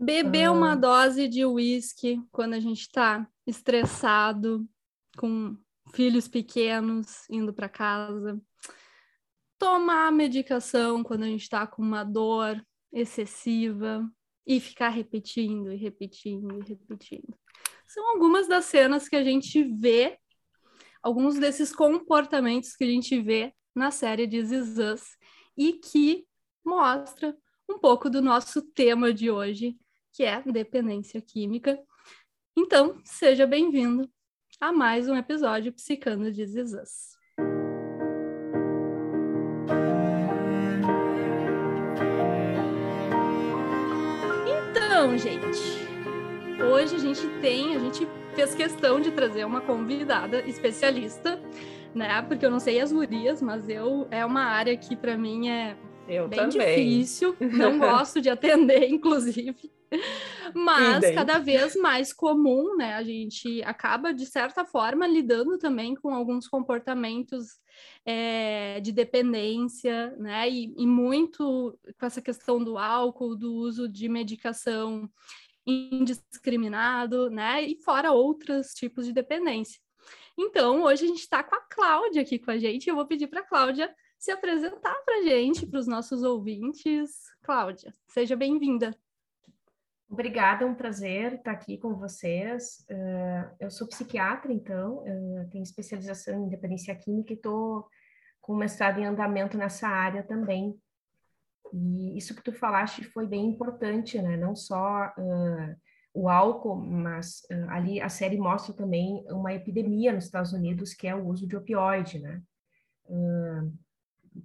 Beber uma dose de uísque quando a gente está estressado, com filhos pequenos indo para casa. Tomar medicação quando a gente está com uma dor excessiva e ficar repetindo e repetindo e repetindo. São algumas das cenas que a gente vê, alguns desses comportamentos que a gente vê na série de Us e que mostra um pouco do nosso tema de hoje, que é dependência química. Então, seja bem-vindo a mais um episódio Psicando de Zizas. Então, gente, hoje a gente tem, a gente fez questão de trazer uma convidada especialista, né? Porque eu não sei as gurias, mas eu é uma área que para mim é eu bem também. difícil, não gosto de atender, inclusive. Mas Idem. cada vez mais comum, né? A gente acaba, de certa forma, lidando também com alguns comportamentos é, de dependência, né? E, e muito com essa questão do álcool, do uso de medicação indiscriminado, né? E fora outros tipos de dependência. Então, hoje a gente está com a Cláudia aqui com a gente. Eu vou pedir para a Cláudia se apresentar para a gente, para os nossos ouvintes. Cláudia, seja bem-vinda. Obrigada, é um prazer estar aqui com vocês. Uh, eu sou psiquiatra, então, uh, tenho especialização em dependência química e estou com mestrado em andamento nessa área também. E isso que tu falaste foi bem importante, né? Não só uh, o álcool, mas ali a série mostra também uma epidemia nos Estados Unidos, que é o uso de opioide, né?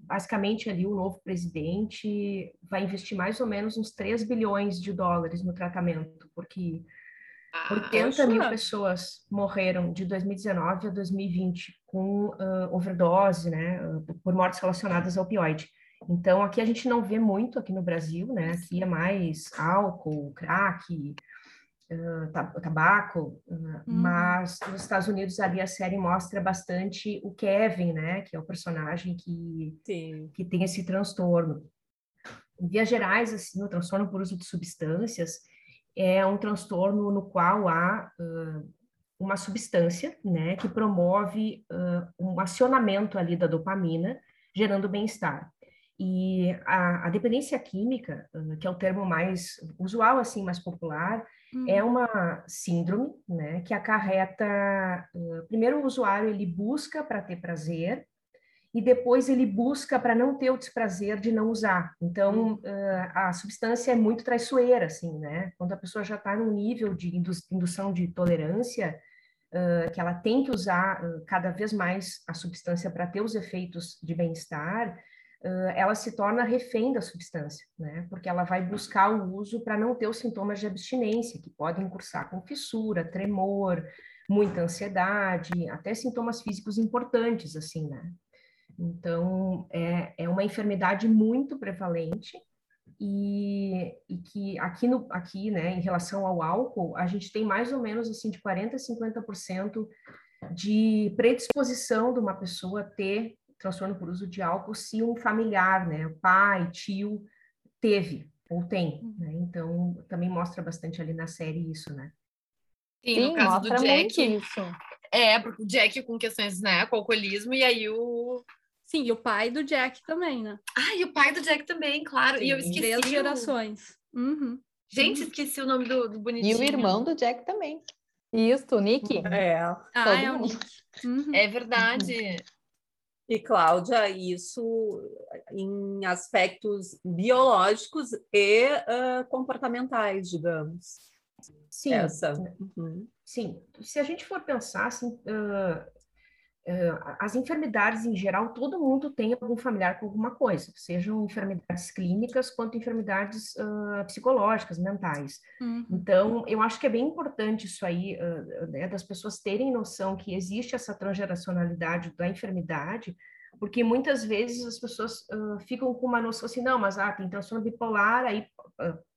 Basicamente ali o novo presidente vai investir mais ou menos uns 3 bilhões de dólares no tratamento, porque Ah, 80 mil pessoas morreram de 2019 a 2020 com uh, overdose, né, uh, por mortes relacionadas ao opioide. Então, aqui a gente não vê muito aqui no Brasil, né, aqui é mais álcool, crack, uh, tab- tabaco, uh, mas nos Estados Unidos ali a série mostra bastante o Kevin, né, que é o personagem que Sim. que tem esse transtorno. Em vias gerais, assim, o transtorno por uso de substâncias é um transtorno no qual há ah, uma substância, né, que promove ah, um acionamento ali da dopamina, gerando bem-estar. E a, a dependência química, que é o termo mais usual, assim, mais popular, é uma síndrome, né, que acarreta, primeiro o usuário ele busca para ter prazer, e depois ele busca para não ter o desprazer de não usar. Então, ah, a substância é muito traiçoeira, assim, né? Quando a pessoa já está num nível de indu- indução de tolerância, ah, que ela tem que usar ah, cada vez mais a substância para ter os efeitos de bem-estar, ela se torna refém da substância, né? Porque ela vai buscar o uso para não ter os sintomas de abstinência, que podem cursar com fissura, tremor, muita ansiedade, até sintomas físicos importantes, assim, né? Então, é, é uma enfermidade muito prevalente e, e que aqui, no, aqui, né, em relação ao álcool, a gente tem mais ou menos, assim, de 40% a 50% de predisposição de uma pessoa ter transtorno por uso de álcool se um familiar, né, pai, tio, teve ou tem, né? Então, também mostra bastante ali na série isso, né? Sim, Sim, no caso do mostra muito Jack, isso. é, porque o Jack com questões, né, com alcoolismo, e aí o. Sim, e o pai do Jack também, né? Ah, e o pai do Jack também, claro. e eu Sim, esqueci. Três o- gerações. Uhum. Gente, esqueci o nome do, do E bonitinho. o irmão do Jack também. Isso, Nick. É. Ah, Todo é o. Nick. Uhum. É verdade. E, Cláudia, isso em aspectos biológicos e ah, comportamentais, digamos. Sim, Essa. Uhum. Sim, se a gente for pensar, assim, ah, as enfermidades em geral, todo mundo tem algum familiar com alguma coisa, sejam enfermidades clínicas quanto enfermidades ah, psicológicas, mentais. Uhum. Então, eu acho que é bem importante isso aí, ah, né, das pessoas terem noção que existe essa transgeracionalidade da enfermidade, porque muitas vezes as pessoas ah, ficam com uma noção assim, não, mas ah, tem transtorno bipolar, aí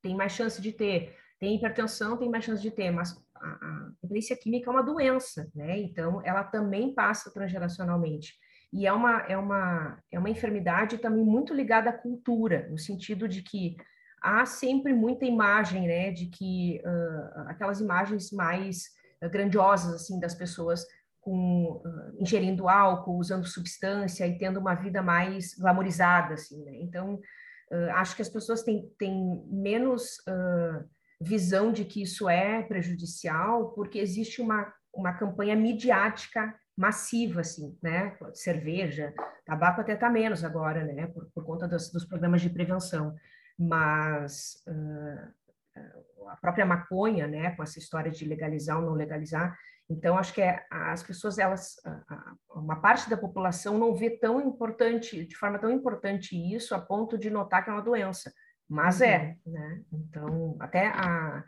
tem mais chance de ter, tem hipertensão, tem mais chance de ter, mas a, dependência química é uma doença, né? Então, ela também passa transgeracionalmente. E é uma, é uma, é uma enfermidade também muito ligada à cultura, no sentido de que há sempre muita imagem, né, de que uh, aquelas imagens mais uh, grandiosas, assim, das pessoas com, uh, ingerindo álcool, usando substância e tendo uma vida mais glamorizada, assim, né? Então, acho que as pessoas têm, têm menos visão de que isso é prejudicial, porque existe uma, uma campanha midiática massiva, assim, né? Cerveja, tabaco até tá menos agora, né? Por, por conta dos, dos programas de prevenção mas uh, a própria maconha, né, com essa história de legalizar ou não legalizar, então acho que é, as pessoas, elas, uma parte da população não vê tão importante, de forma tão importante isso, a ponto de notar que é uma doença, mas é, uhum. né? Então até a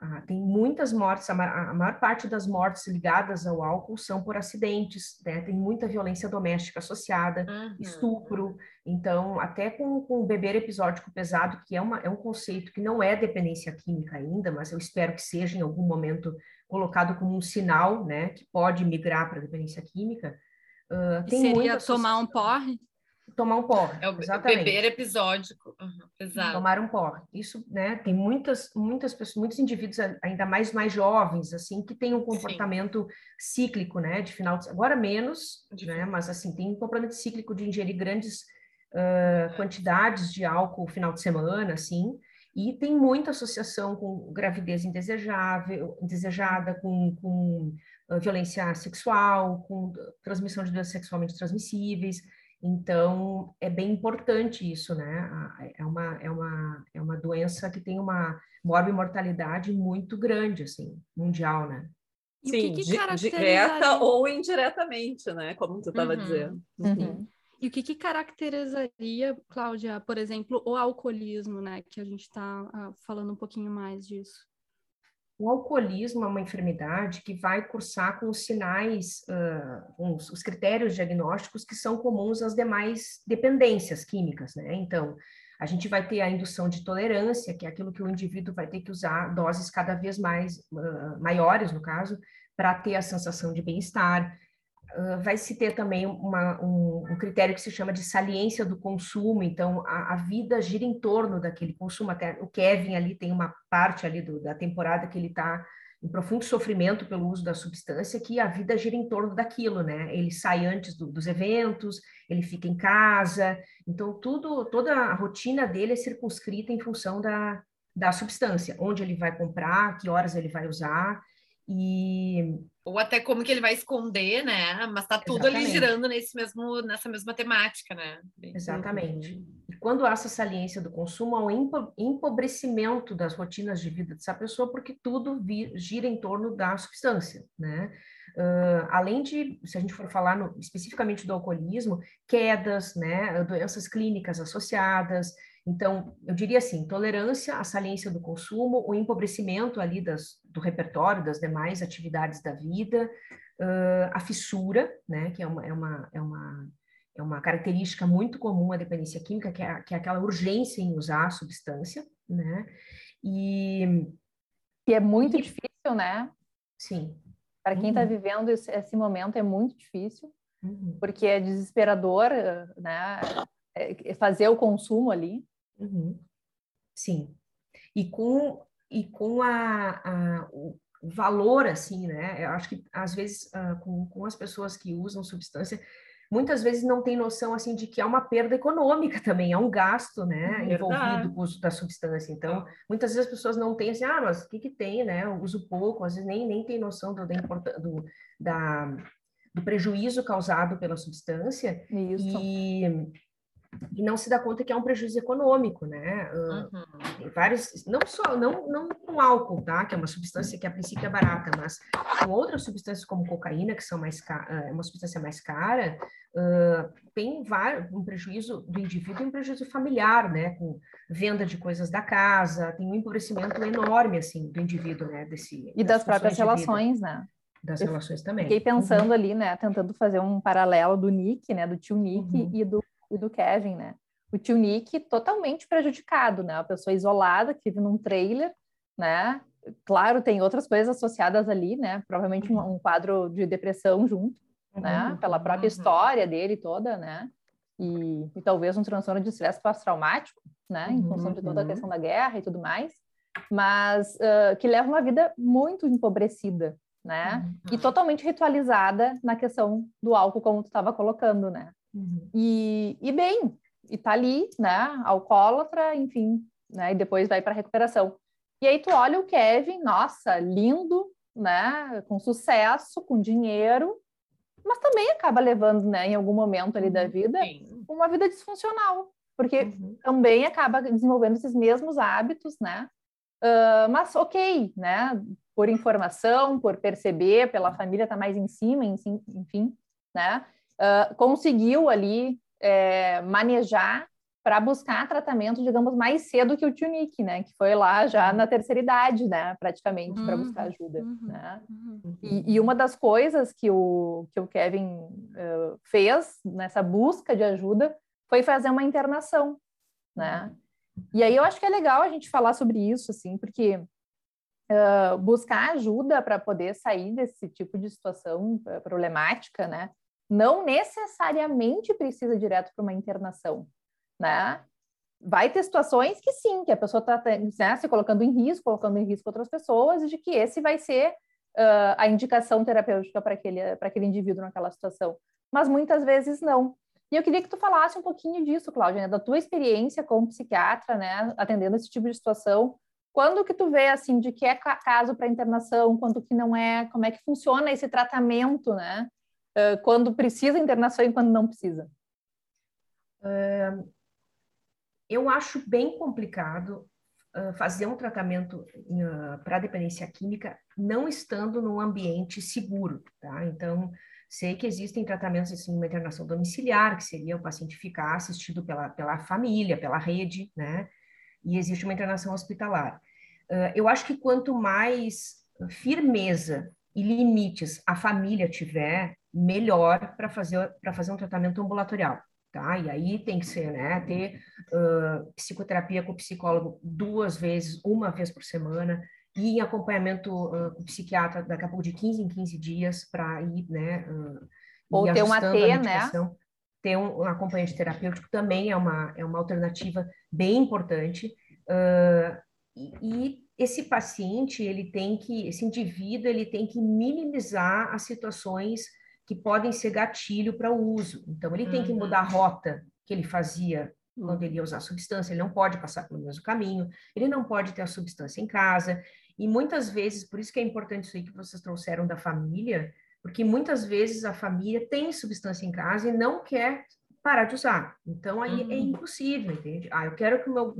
ah, tem muitas mortes, a, a, maior parte das mortes ligadas ao álcool são por acidentes, né? Tem muita violência doméstica associada, uhum. estupro. Então, até com, com o beber episódico pesado, que é, uma, é um conceito que não é dependência química ainda, mas eu espero que seja em algum momento colocado como um sinal, né? Que pode migrar para dependência química. Uh, seria tomar um porre? Tomar um porre. É o exatamente. beber episódico. Uhum. Tomar um porre. Isso, né? Tem muitas, muitas pessoas, muitos indivíduos, ainda mais mais jovens, assim, que têm um comportamento Sim. cíclico, né? De final de agora menos, de né? Mas assim tem um comportamento cíclico de ingerir grandes uh, quantidades de álcool no final de semana, assim. E tem muita associação com gravidez indesejável, indesejada, com, com uh, violência sexual, com transmissão de doenças sexualmente transmissíveis. Então, é bem importante isso, né? É uma, é uma, é uma doença que tem uma morbimortalidade muito grande, assim, mundial, né? E Sim, que que direta ou indiretamente, né? Como tu estava uhum. dizendo. Uhum. E o que, que, caracterizaria, Cláudia, por exemplo, o alcoolismo, né? Que a gente está uh, ah, falando um pouquinho mais disso. O alcoolismo é uma enfermidade que vai cursar com os sinais, uh, com os, os, critérios diagnósticos que são comuns às demais dependências químicas, né? Então, a gente vai ter a indução de tolerância, que é aquilo que o indivíduo vai ter que usar doses cada vez mais uh, maiores, no caso, para ter a sensação de bem-estar vai se ter também uma, um, um, critério que se chama de saliência do consumo, então a, a, vida gira em torno daquele consumo, até o Kevin ali tem uma parte ali do, da temporada que ele está em profundo sofrimento pelo uso da substância, que a vida gira em torno daquilo, né? Ele sai antes do, dos eventos, ele fica em casa, então tudo, toda a rotina dele é circunscrita em função da, da substância, onde ele vai comprar, que horas ele vai usar, e ou até como que ele vai esconder, né? Mas tá tudo Exatamente. ali girando nesse mesmo, nessa mesma temática, né? Exatamente. E quando há essa saliência do consumo, há um empobrecimento das rotinas de vida dessa pessoa, porque tudo gira em torno da substância, né? Uh, além de, se a gente for falar no, especificamente do alcoolismo, quedas, né, doenças clínicas associadas, então, eu diria assim, tolerância à saliência do consumo, o empobrecimento ali das, do repertório das demais atividades da vida, uh, a fissura, né, que é uma, é, uma, é, uma, é uma característica muito comum à dependência química, que é, que é aquela urgência em usar a substância, né, e... Que é muito e, difícil, né? Sim. Para quem está uhum. vivendo esse, esse, momento é muito difícil, uhum. porque é desesperador, né, é, fazer o consumo ali. Uhum. Sim. E com, e com a, a, o valor, assim, né? Eu acho que, às vezes, uh, com, com as pessoas que usam substância, muitas vezes não tem noção, assim, de que é uma perda econômica também, é um gasto, né? Verdade. Envolvido com o uso da substância. Então, muitas vezes as pessoas não têm, assim, ah, mas o que que tem, né? Eu uso pouco, às vezes nem, nem tem noção do, do, da, do prejuízo causado pela substância. Isso. E e não se dá conta que é um prejuízo econômico, né? Uhum. Tem vários, não só, não, não com álcool, tá? Que é uma substância que a princípio é barata, mas com outras substâncias como cocaína, que são mais é uma substância mais cara, uh, tem vários, um prejuízo do indivíduo e um prejuízo familiar, né? Com venda de coisas da casa, tem um empobrecimento enorme, assim, do indivíduo, né? Desse, e das, das próprias relações, né? Das relações também. Fiquei pensando uhum. ali, né? Tentando fazer um paralelo do Nick, né? Do tio Nick uhum. e do e do Kevin, né? O tio Nick totalmente prejudicado, né? Uma pessoa isolada que vive num trailer, né? Claro, tem outras coisas associadas ali, né? Provavelmente um, um quadro de depressão junto, né? uhum. né? Pela própria uhum. história dele toda, né? e, e talvez um transtorno de estresse pós-traumático, né, em função de toda a uhum. questão da guerra e tudo mais, mas uh, que leva uma vida muito empobrecida, né, uhum. e totalmente ritualizada na questão do álcool, como tu estava colocando, né, uhum. e, e bem, e tá ali, né, alcoólatra, enfim, né, e depois vai para recuperação. E aí tu olha o Kevin, nossa, lindo, né, com sucesso, com dinheiro, mas também acaba levando, né, em algum momento ali da uhum. vida, Sim. uma vida disfuncional, porque uhum. também acaba desenvolvendo esses mesmos hábitos, né? Uh, mas ok, né? Por informação, por perceber, pela família tá mais em cima, enfim, né? Uh, conseguiu ali é, manejar para buscar tratamento, digamos, mais cedo que o Tunic, né? Que foi lá já na terceira idade, né? Praticamente, para buscar uhum, ajuda, uhum, né? Uhum. E, e, uma das coisas que o, que o Kevin uh, fez nessa busca de ajuda foi fazer uma internação, né? E aí eu acho que é legal a gente falar sobre isso, assim, porque uh, buscar ajuda para poder sair desse tipo de situação problemática, né? Não necessariamente precisa direto para uma internação né? Vai ter situações que sim, que a pessoa está né, se colocando em risco, colocando em risco outras pessoas, e de que esse vai ser uh, a indicação terapêutica para aquele, aquele indivíduo naquela situação. Mas muitas vezes não. E eu queria que tu falasse um pouquinho disso, Cláudia, né, da tua experiência como psiquiatra, né, atendendo esse tipo de situação. Quando que tu vê, assim, de que é caso para internação, quando que não é, como é que funciona esse tratamento, né? Uh, quando precisa internação e quando não precisa? Uh, eu acho bem complicado uh, fazer um tratamento para dependência química não estando num ambiente seguro, tá? Então, sei que existem tratamentos assim, uma internação domiciliar, que seria o paciente ficar assistido pela, pela família, pela rede, né? E existe uma internação hospitalar. Uh, eu acho que quanto mais firmeza e limites a família tiver, melhor para fazer, fazer um tratamento ambulatorial tá? E aí tem que ser, né, ter uh, psicoterapia com o psicólogo duas vezes, uma vez por semana, e em acompanhamento uh, com o psiquiatra daqui a pouco de 15 em 15 dias para ir, né, uh, ou ter uma T, né? Ter um, um acompanhante terapêutico também é uma, é uma alternativa bem importante. Uh, e, e esse paciente, ele tem que, esse indivíduo, ele tem que minimizar as situações que podem ser gatilho para o uso. Então, ele tem que uhum. mudar a rota que ele fazia quando ele ia usar a substância, ele não pode passar pelo mesmo caminho, ele não pode ter a substância em casa, e muitas vezes, por isso que é importante isso aí que vocês trouxeram da família, porque muitas vezes a família tem substância em casa e não quer parar de usar. Então, aí é uhum. é impossível, entende? Ah, eu quero que o meu...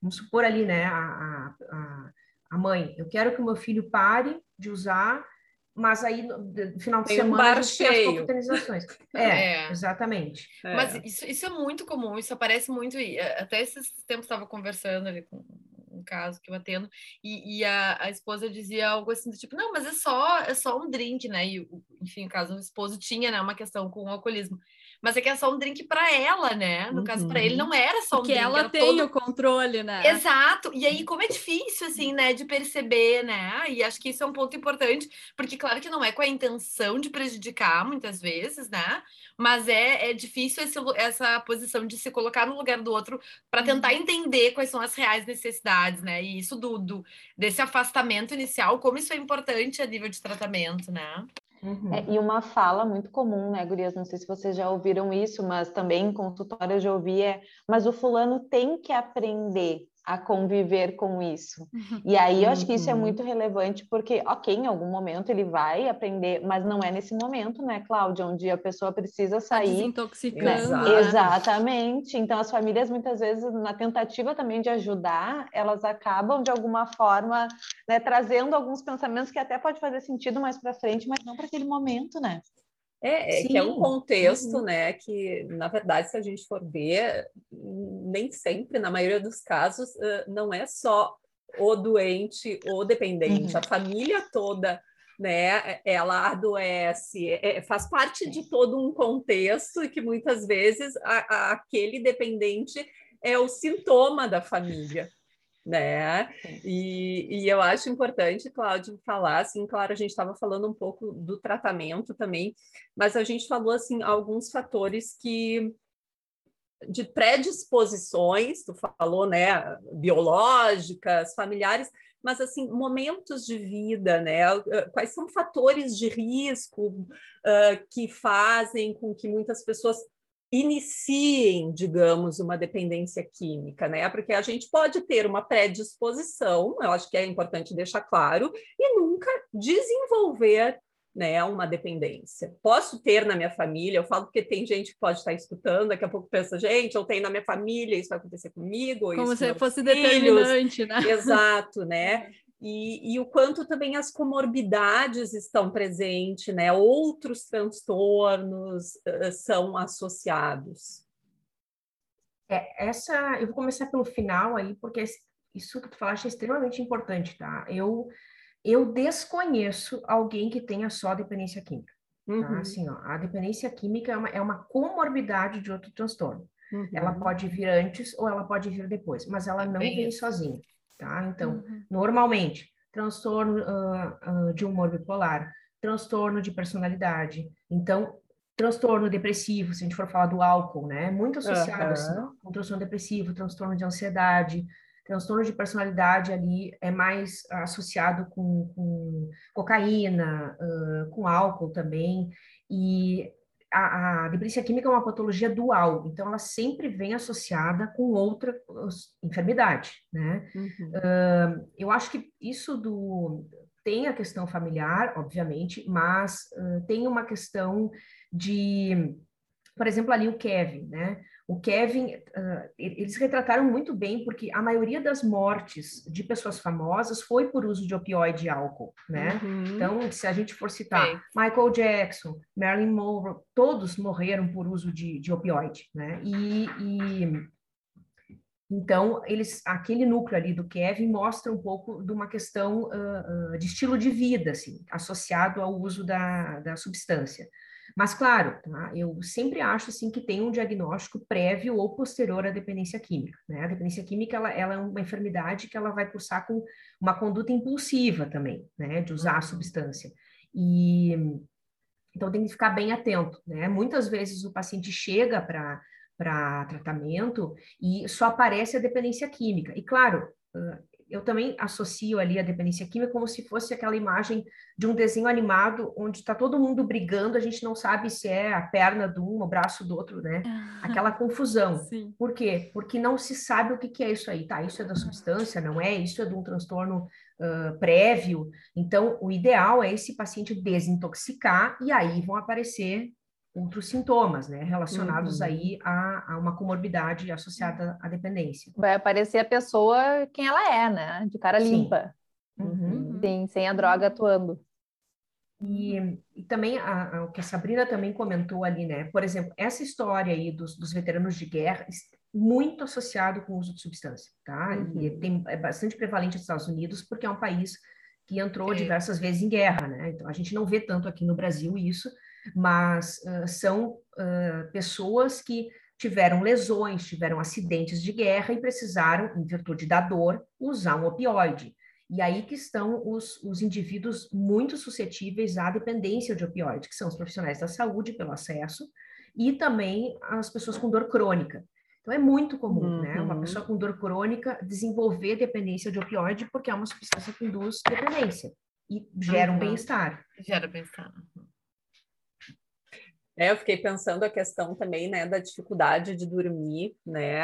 Vamos supor ali, né, a, a, a mãe, eu quero que o meu filho pare de usar mas aí no final de tem semana um bar a gente cheio. tem as confraternizações. É, é, exatamente. É. Mas isso, isso é muito comum, isso aparece muito. Eh, até esses tempos estava conversando ali com um caso que eu atendo, e, e a, a, esposa dizia algo assim do tipo, não, mas é só, é só um drink, né? E, enfim, o caso o esposo tinha né, uma questão com o alcoolismo mas é que é só um drink para ela, né? No uhum. caso, para ele não era só um Porque drink. Porque ela tem todo... o controle, né? Exato. E aí, como é difícil, assim, né, de perceber, né? E acho que isso é um ponto importante, porque, claro, que não é com a intenção de prejudicar, muitas vezes, né? Mas é, é difícil esse, essa posição de se colocar no lugar do outro para tentar uhum. entender quais são as reais necessidades, né? E isso do, do desse afastamento inicial, como isso é importante a nível de tratamento, né? Uhum. É, e uma fala muito comum, né, Gurias? Não sei se vocês já ouviram isso, mas também em consultório eu já ouvi é, mas o fulano tem que aprender a conviver com isso. E aí eu acho que isso é uhum. muito relevante, porque, ok, em algum momento ele vai aprender, mas não é nesse momento, né, Cláudia, onde a pessoa precisa tá sair. Desintoxicando. Né? Exatamente. Então, as famílias, muitas vezes, na tentativa também de ajudar, elas acabam, de alguma forma, né, trazendo alguns pensamentos que até pode fazer sentido mais para frente, mas não para aquele momento, né? É, é que é um contexto, uhum. né, que, na verdade, se a gente for ver, nem sempre, na maioria dos casos, não é só o doente ou dependente, uhum. a família toda, né, ela adoece, é, faz parte de todo um contexto e que muitas vezes a, a, aquele dependente é o sintoma da família né? E, e, eu acho importante, Cláudio, falar, assim, claro, a gente estava falando um pouco do tratamento também, mas a gente falou, assim, alguns fatores que de predisposições, tu falou, né, biológicas, familiares, mas assim, momentos de vida, né? Quais são fatores de risco uh, que fazem com que muitas pessoas iniciem, digamos, uma dependência química, né? Porque a gente pode ter uma predisposição, eu acho que é importante deixar claro, e nunca desenvolver né, uma dependência. Posso ter na minha família, eu falo porque tem gente que pode estar escutando, daqui a pouco pensa, gente, eu tenho na minha família, isso vai acontecer comigo. Como se fosse filhos. determinante, né? Exato, né? E, e, o quanto também as comorbidades estão presentes, né? Outros transtornos uh, são associados. É, essa, eu vou começar pelo final aí, porque isso que tu falaste é extremamente importante, tá? Eu, eu desconheço alguém que tenha só dependência química. Tá? Uhum. Tá? Assim, ó, a dependência química é uma, é uma comorbidade de outro transtorno. Uhum. Ela pode vir antes ou ela pode vir depois, mas ela não Bem vem isso. sozinha tá? Então, uhum. normalmente, transtorno uh, uh, de humor bipolar, transtorno de personalidade, então, transtorno depressivo, se a gente for falar do álcool, né? Muito associado, uhum. assim, com transtorno depressivo, transtorno de ansiedade, transtorno de personalidade ali é mais associado com, com cocaína, uh, com álcool também, e a, a dependência química é uma patologia dual, então ela sempre vem associada com outra enfermidade, né? Uhum. Uh, eu acho que isso do tem a questão familiar, obviamente, mas uh, tem uma questão de, por exemplo, ali o Kevin, né? O Kevin, uh, eles retrataram muito bem, porque a maioria das mortes de pessoas famosas foi por uso de opioide e álcool, né? Uhum. Então, se a gente for citar. Michael Jackson, Marilyn Monroe, todos morreram por uso de, de opioide, né? E, e, então, eles, aquele núcleo ali do Kevin mostra um pouco de uma questão uh, uh, de estilo de vida, assim, associado ao uso da, da substância. Mas, claro, tá? eu sempre acho assim, que tem um diagnóstico prévio ou posterior à dependência química. Né? A dependência química ela, ela, é uma enfermidade que ela vai cursar com uma conduta impulsiva também, né? de usar a uhum. substância. E então tem que ficar bem atento. Né? Muitas vezes o paciente chega para para tratamento e só aparece a dependência química. E claro, eu também associo ali a dependência química como se fosse aquela imagem de um desenho animado onde está todo mundo brigando, a gente não sabe se é a perna do um, o braço do outro, né? Aquela confusão. Sim. Por quê? Porque não se sabe o que, que é isso aí, tá? Isso é da substância, não é? Isso é de um transtorno uh, prévio. Então, o ideal é esse paciente desintoxicar e aí vão aparecer outros sintomas, né, relacionados uhum. aí a, a, uma comorbidade associada à dependência. Vai aparecer a pessoa quem ela é, né, de cara Sim. limpa. Uhum. Sim, sem a droga atuando. E, e também a, a, o que a Sabrina também comentou ali, né, por exemplo, essa história aí dos, dos veteranos de guerra muito associado com o uso de substância, tá? Uhum. E tem, é bastante prevalente nos Estados Unidos porque é um país que entrou é. diversas vezes em guerra, né? Então a gente não vê tanto aqui no Brasil isso, mas uh, são uh, pessoas que tiveram lesões, tiveram acidentes de guerra e precisaram, em virtude da dor, usar um opioide. E aí que estão os, os indivíduos muito suscetíveis à dependência de opioide, que são os profissionais da saúde, pelo acesso, e também as pessoas com dor crônica. Então, é muito comum, uhum. né? Uma uhum. pessoa com dor crônica desenvolver dependência de opioide, porque é uma substância que induz dependência e gera uhum. um bem-estar. Gera bem-estar. É, eu fiquei pensando a questão também, né, da dificuldade de dormir, né?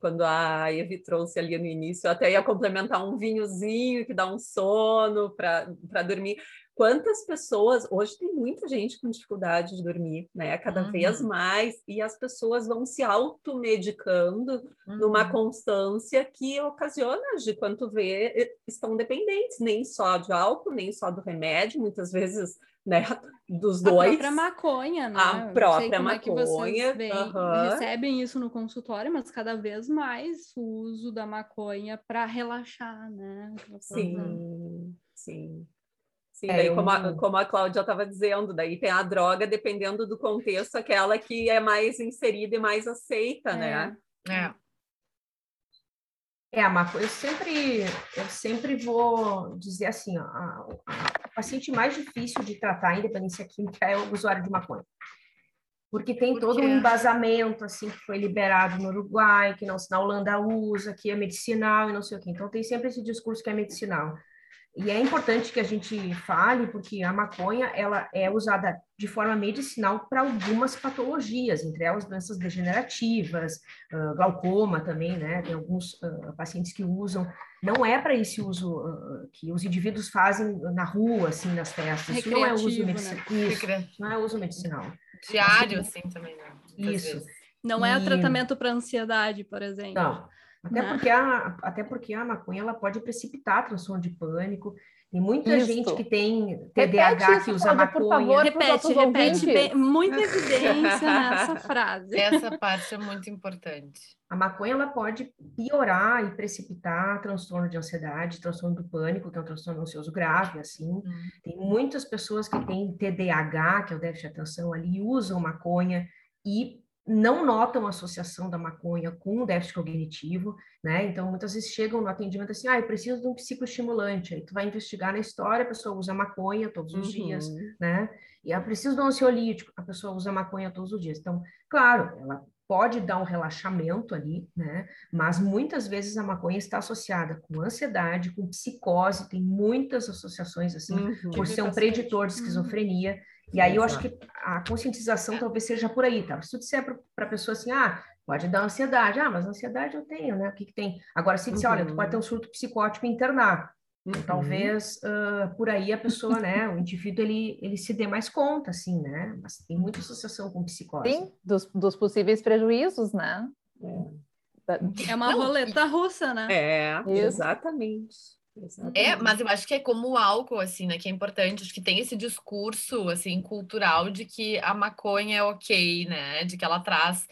Quando a Evi trouxe ali no início, eu até ia complementar um vinhozinho que dá um sono para dormir. Quantas pessoas, hoje tem muita gente com dificuldade de dormir, né? Cada uhum. vez mais, e as pessoas vão se automedicando uhum. numa constância que ocasiona, de quanto vê, estão dependentes, nem só de álcool, nem só do remédio, muitas vezes né? Dos dois. A própria maconha, né? A própria maconha. É vem, uhum. recebem isso no consultório, mas cada vez mais o uso da maconha para relaxar, né? Sim, sim. Sim, é, daí, como, a, como a Cláudia estava dizendo, daí tem a droga, dependendo do contexto, aquela que é mais inserida e mais aceita, é. né? É. É, Marco, eu sempre, eu sempre vou dizer assim, ó, a, a, o paciente mais difícil de tratar a independência química é o usuário de maconha. porque tem todo um embasamento assim que foi liberado no Uruguai, que não na Holanda usa, que é medicinal e não sei o quê. Então tem sempre esse discurso que é medicinal. E é importante que a gente fale, porque a maconha ela é usada de forma medicinal para algumas patologias, entre elas doenças degenerativas, uh, glaucoma também, né? Tem alguns uh, pacientes que usam. Não é para esse uso uh, que os indivíduos fazem na rua, assim, nas festas. Isso não é uso medicinal. Né? Isso, não é uso medicinal. Diário, assim, também, né? Isso. Não é e... tratamento para ansiedade, por exemplo. Não. Até, né? porque a, até porque a maconha ela pode precipitar transtorno de pânico. Tem muita isso. gente que tem TDAH que usa maconha. Por favor, repete, repete bem, muita evidência nessa frase. Essa parte é muito importante. A maconha ela pode piorar e precipitar transtorno de ansiedade, transtorno do pânico, que é um transtorno ansioso grave, assim. Hum. Tem muitas pessoas que têm TDAH, que é o déficit de atenção ali, usam maconha e não notam a associação da maconha com o déficit cognitivo, né? Então, muitas vezes chegam no atendimento assim, ah, eu preciso de um psicoestimulante. Aí tu vai investigar na história, a pessoa usa maconha todos os uhum. dias, né? E eu preciso de um ansiolítico, a pessoa usa maconha todos os dias. Então, claro, ela pode dar um relaxamento ali, né? Mas muitas vezes a maconha está associada com ansiedade, com psicose, tem muitas associações assim, uhum. por ser um preditor de esquizofrenia. Uhum. E aí eu acho que a conscientização talvez seja por aí, tá? Se tu disser para a pessoa assim, ah, pode dar ansiedade, ah, mas ansiedade eu tenho, né? O que, que tem? Agora, se disser, uhum. olha, tu pode ter um surto psicótico e internar. Então, uhum. Talvez uh, por aí a pessoa, né, o indivíduo, ele, ele se dê mais conta, assim, né? Mas tem muita associação com psicose. Sim, dos, dos possíveis prejuízos, né? É, é uma Não, roleta russa, né? É, Isso. exatamente. É, mas eu acho que é como o álcool, assim, né? Que é importante. Acho que tem esse discurso, assim, cultural de que a maconha é ok, né? De que ela traz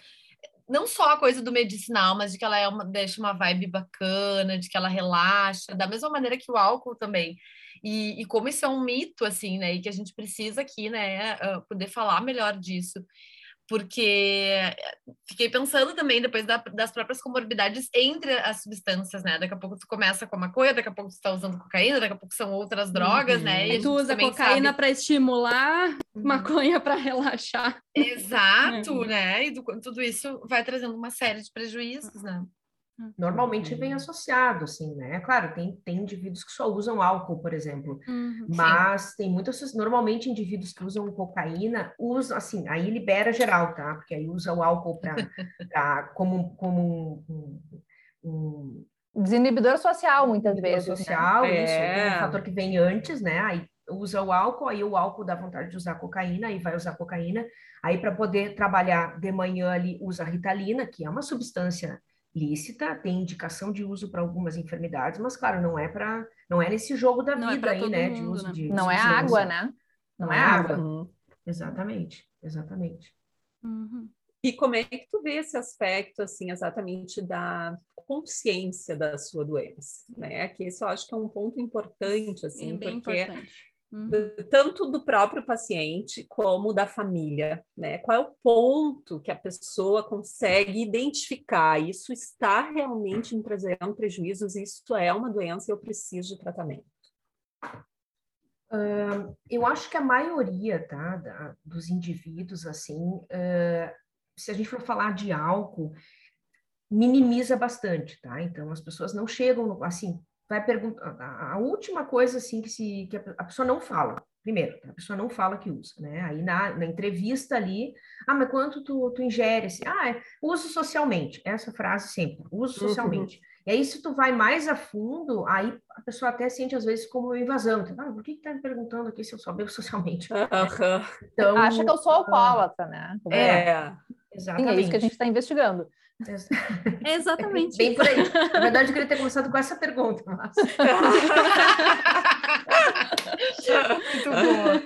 não só a coisa do medicinal, mas de que ela é uma, deixa uma vibe bacana, de que ela relaxa, da mesma maneira que o álcool também. E, e como isso é um mito, assim, né? E que a gente precisa aqui, né, uh, poder falar melhor disso porque eh, fiquei pensando também depois da, das próprias comorbidades entre as substâncias, né? Daqui a pouco tu começa com maconha, daqui a pouco tu tá usando cocaína, daqui a pouco são outras drogas, uhum. né? E tu usa cocaína sabe... para estimular, uhum. maconha para relaxar. Exato, é. né? E do, tudo isso vai trazendo uma série de prejuízos, né? Normalmente vem associado, assim, né? Claro, tem, tem indivíduos que só usam álcool, por exemplo, uhum, mas sim. tem muitas, normalmente indivíduos que usam cocaína, usam, assim, aí libera geral, tá? Porque aí usa o álcool para como, como um, um, Desinibidor social, muitas vezes. Né? Social, né? isso, é. é um fator que vem antes, né? Aí usa o álcool, aí o álcool dá vontade de usar cocaína, aí vai usar cocaína, aí para poder trabalhar de manhã ali usa ritalina, que é uma substância lícita, tem indicação de uso para algumas enfermidades, mas claro, não é para não é nesse jogo da não é vida é aí, né, mundo, de uso né? de Não é água, né? Não, não é, é água. Uhum. Exatamente, exatamente. Uhum. E como é que tu vê esse aspecto, assim, exatamente da consciência da sua doença, né? Que isso eu acho que é um ponto importante, assim, porque importante. Uhum. tanto do próprio paciente como da família, né? Qual é o ponto que a pessoa consegue identificar? Isso está realmente me trazendo prejuízos, isso é uma doença e eu preciso de tratamento. Uh, eu acho que a maioria tá, da, dos indivíduos, assim, uh, se a gente for falar de álcool, minimiza bastante, tá? Então, as pessoas não chegam, assim, vai perguntar. A última coisa assim que, se, que a pessoa não fala. Primeiro, a pessoa não fala que usa, né? Aí na, na entrevista ali, ah, mas quanto tu, tu ingere? Assim, ah, é, uso socialmente. Essa frase sempre, uso uhum. socialmente. Uhum. E aí, se tu vai mais a fundo, aí a pessoa até sente às vezes como invasão. Então, ah, por que, que tá me perguntando aqui se eu só bebo socialmente? Uhum. Então, Acha que eu sou alcoólatra, né? É, exatamente. Sim, é isso que a gente está investigando. Exatamente. Bem por aí. Na verdade, eu queria ter começado com essa pergunta, mas... Muito boa.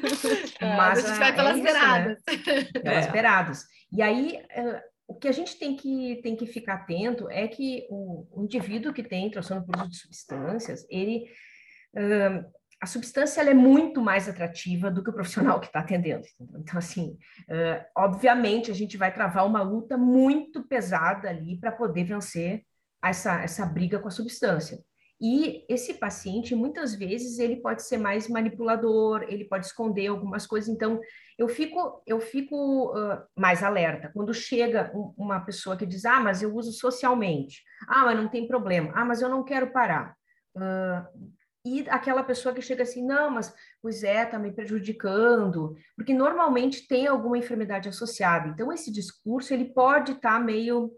Mas a gente vai é pelas é beiradas. Né? Pelas é. beiradas. E aí, uh, o que a gente tem que, tem que ficar atento é que o, o indivíduo que tem transtorno por uso de substâncias, ele... Uh, a substância é muito mais atrativa do que o profissional que está atendendo. Então, assim, uh, obviamente, a gente vai travar uma luta muito pesada ali para poder vencer essa, essa briga com a substância. E esse paciente, muitas vezes, ele pode ser mais manipulador, ele pode esconder algumas coisas. Então, eu fico, eu fico uh, mais alerta. Quando chega um, uma pessoa que diz, ah, mas eu uso socialmente. Ah, mas não tem problema. Ah, mas eu não quero parar. Uh, e aquela pessoa que chega assim, não, mas pois é, tá me prejudicando, porque normalmente tem alguma enfermidade associada. Então, esse discurso, ele pode estar tá meio,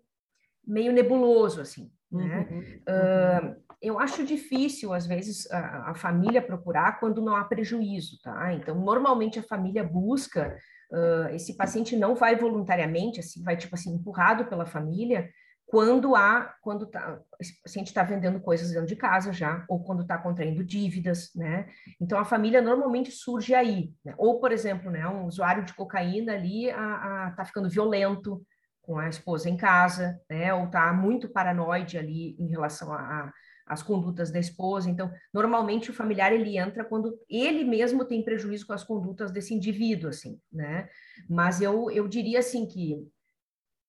meio nebuloso, assim, né? Uhum, uhum. Uh, eu acho difícil, às vezes, a, a, família procurar quando não há prejuízo, tá? Então, normalmente a família busca, uh, esse paciente não vai voluntariamente, assim, vai, tipo assim, empurrado pela família, quando há, quando tá, esse paciente está vendendo coisas dentro de casa já, ou quando está contraindo dívidas, né? Então a família normalmente surge aí, né? Ou, por exemplo, né, um usuário de cocaína ali a, a, tá ficando violento com a esposa em casa, né? Ou tá muito paranoide ali em relação a, as condutas da esposa. Então, normalmente o familiar ele entra quando ele mesmo tem prejuízo com as condutas desse indivíduo, assim, né? Mas eu, eu diria assim que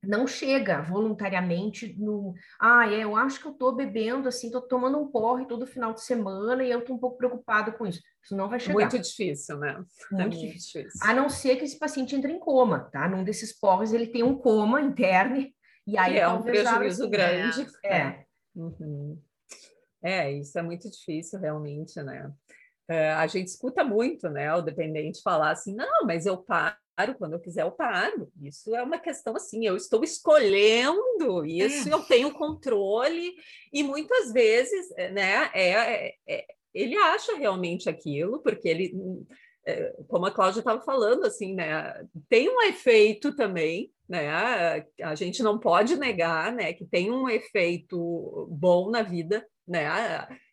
não chega voluntariamente no, ah, é, eu acho que eu tô bebendo assim, tô tomando um porre todo final de semana e eu tô um pouco preocupado com isso. Isso não vai chegar. Muito difícil, né? Muito, é muito difícil. difícil. A não ser que esse paciente entre em coma, tá? Num desses porres ele tem um coma interno e aí é um prejuízo assim, grande. É. é. Uhum. É, isso é muito difícil realmente, né? É, a gente escuta muito, né, o dependente falar assim, não, mas eu paro quando eu quiser, eu paro. Isso é uma questão assim, eu estou escolhendo isso, é. eu tenho controle, e muitas vezes, eh, né, é, é, é ele acha realmente aquilo, porque ele, é, como a Cláudia estava falando, assim, né, tem um efeito também, né, a gente não pode negar, né, que tem um efeito bom na vida, né,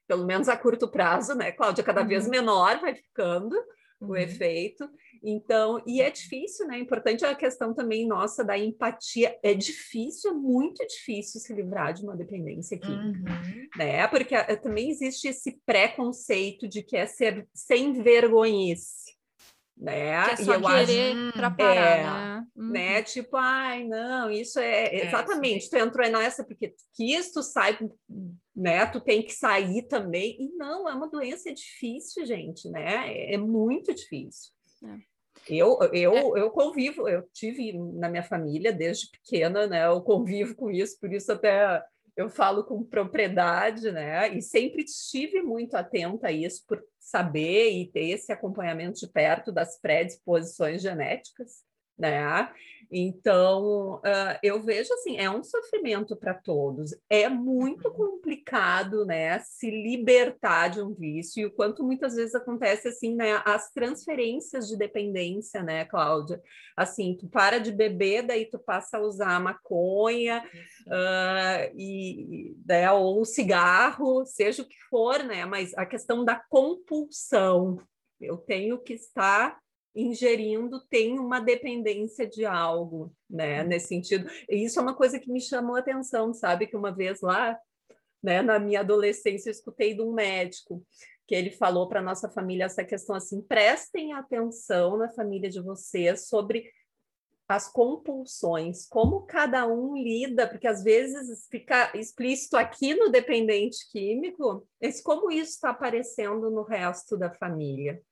pelo menos a curto prazo, né, Cláudia, cada uhum. vez menor vai ficando uhum. o efeito, então, e é difícil, né? Importante a questão também nossa da empatia. É difícil, é muito difícil se livrar de uma dependência química, uhum. né? Porque eh, também existe esse preconceito de que é ser sem vergonhice. Né? Que é só e eu querer acho, para parar, é, né? Uhum. né? Tipo, ai, não, isso é, é exatamente, tu entrou nessa porque tu quis, tu sai, né? Tu tem que sair também. E não, é uma doença difícil, gente, né? É, é muito difícil. É. Eu, eu, é. eu convivo, eu tive na minha família desde pequena, né? Eu convivo com isso, por isso até eu falo com propriedade, né? E sempre estive muito atenta a isso, por saber e ter esse acompanhamento de perto das predisposições genéticas, né? Então, uh, eu vejo assim, é um sofrimento para todos. É muito uhum. complicado, né, se libertar de um vício, e o quanto muitas vezes acontece assim, né, as transferências de dependência, né, Cláudia? Assim, tu para de beber, daí tu passa a usar maconha, uh, e, né, ou cigarro, seja o que for, né, mas a questão da compulsão, eu tenho que estar ingerindo tem uma dependência de algo, né? Uhum. Nesse sentido. E isso é uma coisa que me chamou a atenção, sabe? Que uma vez lá, né, na minha adolescência, eu escutei de um médico que ele falou para nossa família essa questão assim: prestem atenção na família de vocês sobre as compulsões, como cada um lida, porque às vezes fica explícito aqui no dependente químico, esse como isso está aparecendo no resto da família